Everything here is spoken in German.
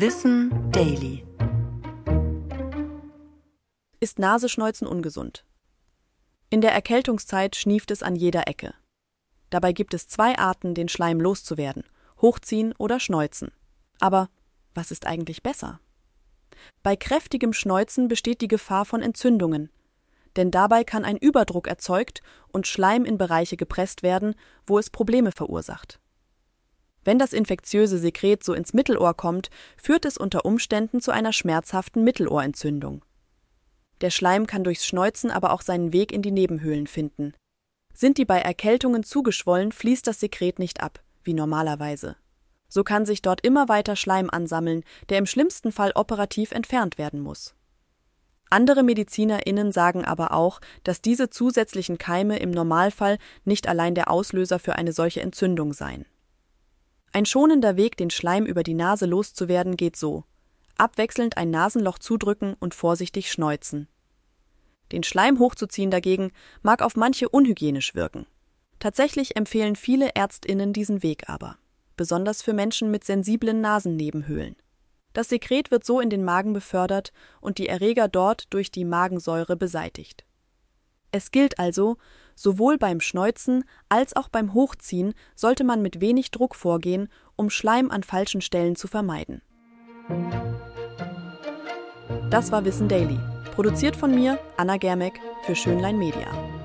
Wissen Daily. Ist Nasenschneuzen ungesund? In der Erkältungszeit schnieft es an jeder Ecke. Dabei gibt es zwei Arten, den Schleim loszuwerden: Hochziehen oder Schneuzen. Aber was ist eigentlich besser? Bei kräftigem Schneuzen besteht die Gefahr von Entzündungen, denn dabei kann ein Überdruck erzeugt und Schleim in Bereiche gepresst werden, wo es Probleme verursacht. Wenn das infektiöse Sekret so ins Mittelohr kommt, führt es unter Umständen zu einer schmerzhaften Mittelohrentzündung. Der Schleim kann durchs Schneuzen aber auch seinen Weg in die Nebenhöhlen finden. Sind die bei Erkältungen zugeschwollen, fließt das Sekret nicht ab, wie normalerweise. So kann sich dort immer weiter Schleim ansammeln, der im schlimmsten Fall operativ entfernt werden muss. Andere MedizinerInnen sagen aber auch, dass diese zusätzlichen Keime im Normalfall nicht allein der Auslöser für eine solche Entzündung seien. Ein schonender Weg, den Schleim über die Nase loszuwerden, geht so: abwechselnd ein Nasenloch zudrücken und vorsichtig schneuzen. Den Schleim hochzuziehen dagegen mag auf manche unhygienisch wirken. Tatsächlich empfehlen viele Ärztinnen diesen Weg aber, besonders für Menschen mit sensiblen Nasennebenhöhlen. Das Sekret wird so in den Magen befördert und die Erreger dort durch die Magensäure beseitigt. Es gilt also, sowohl beim Schneuzen als auch beim Hochziehen sollte man mit wenig Druck vorgehen, um Schleim an falschen Stellen zu vermeiden. Das war Wissen Daily, produziert von mir, Anna Germeck, für Schönlein Media.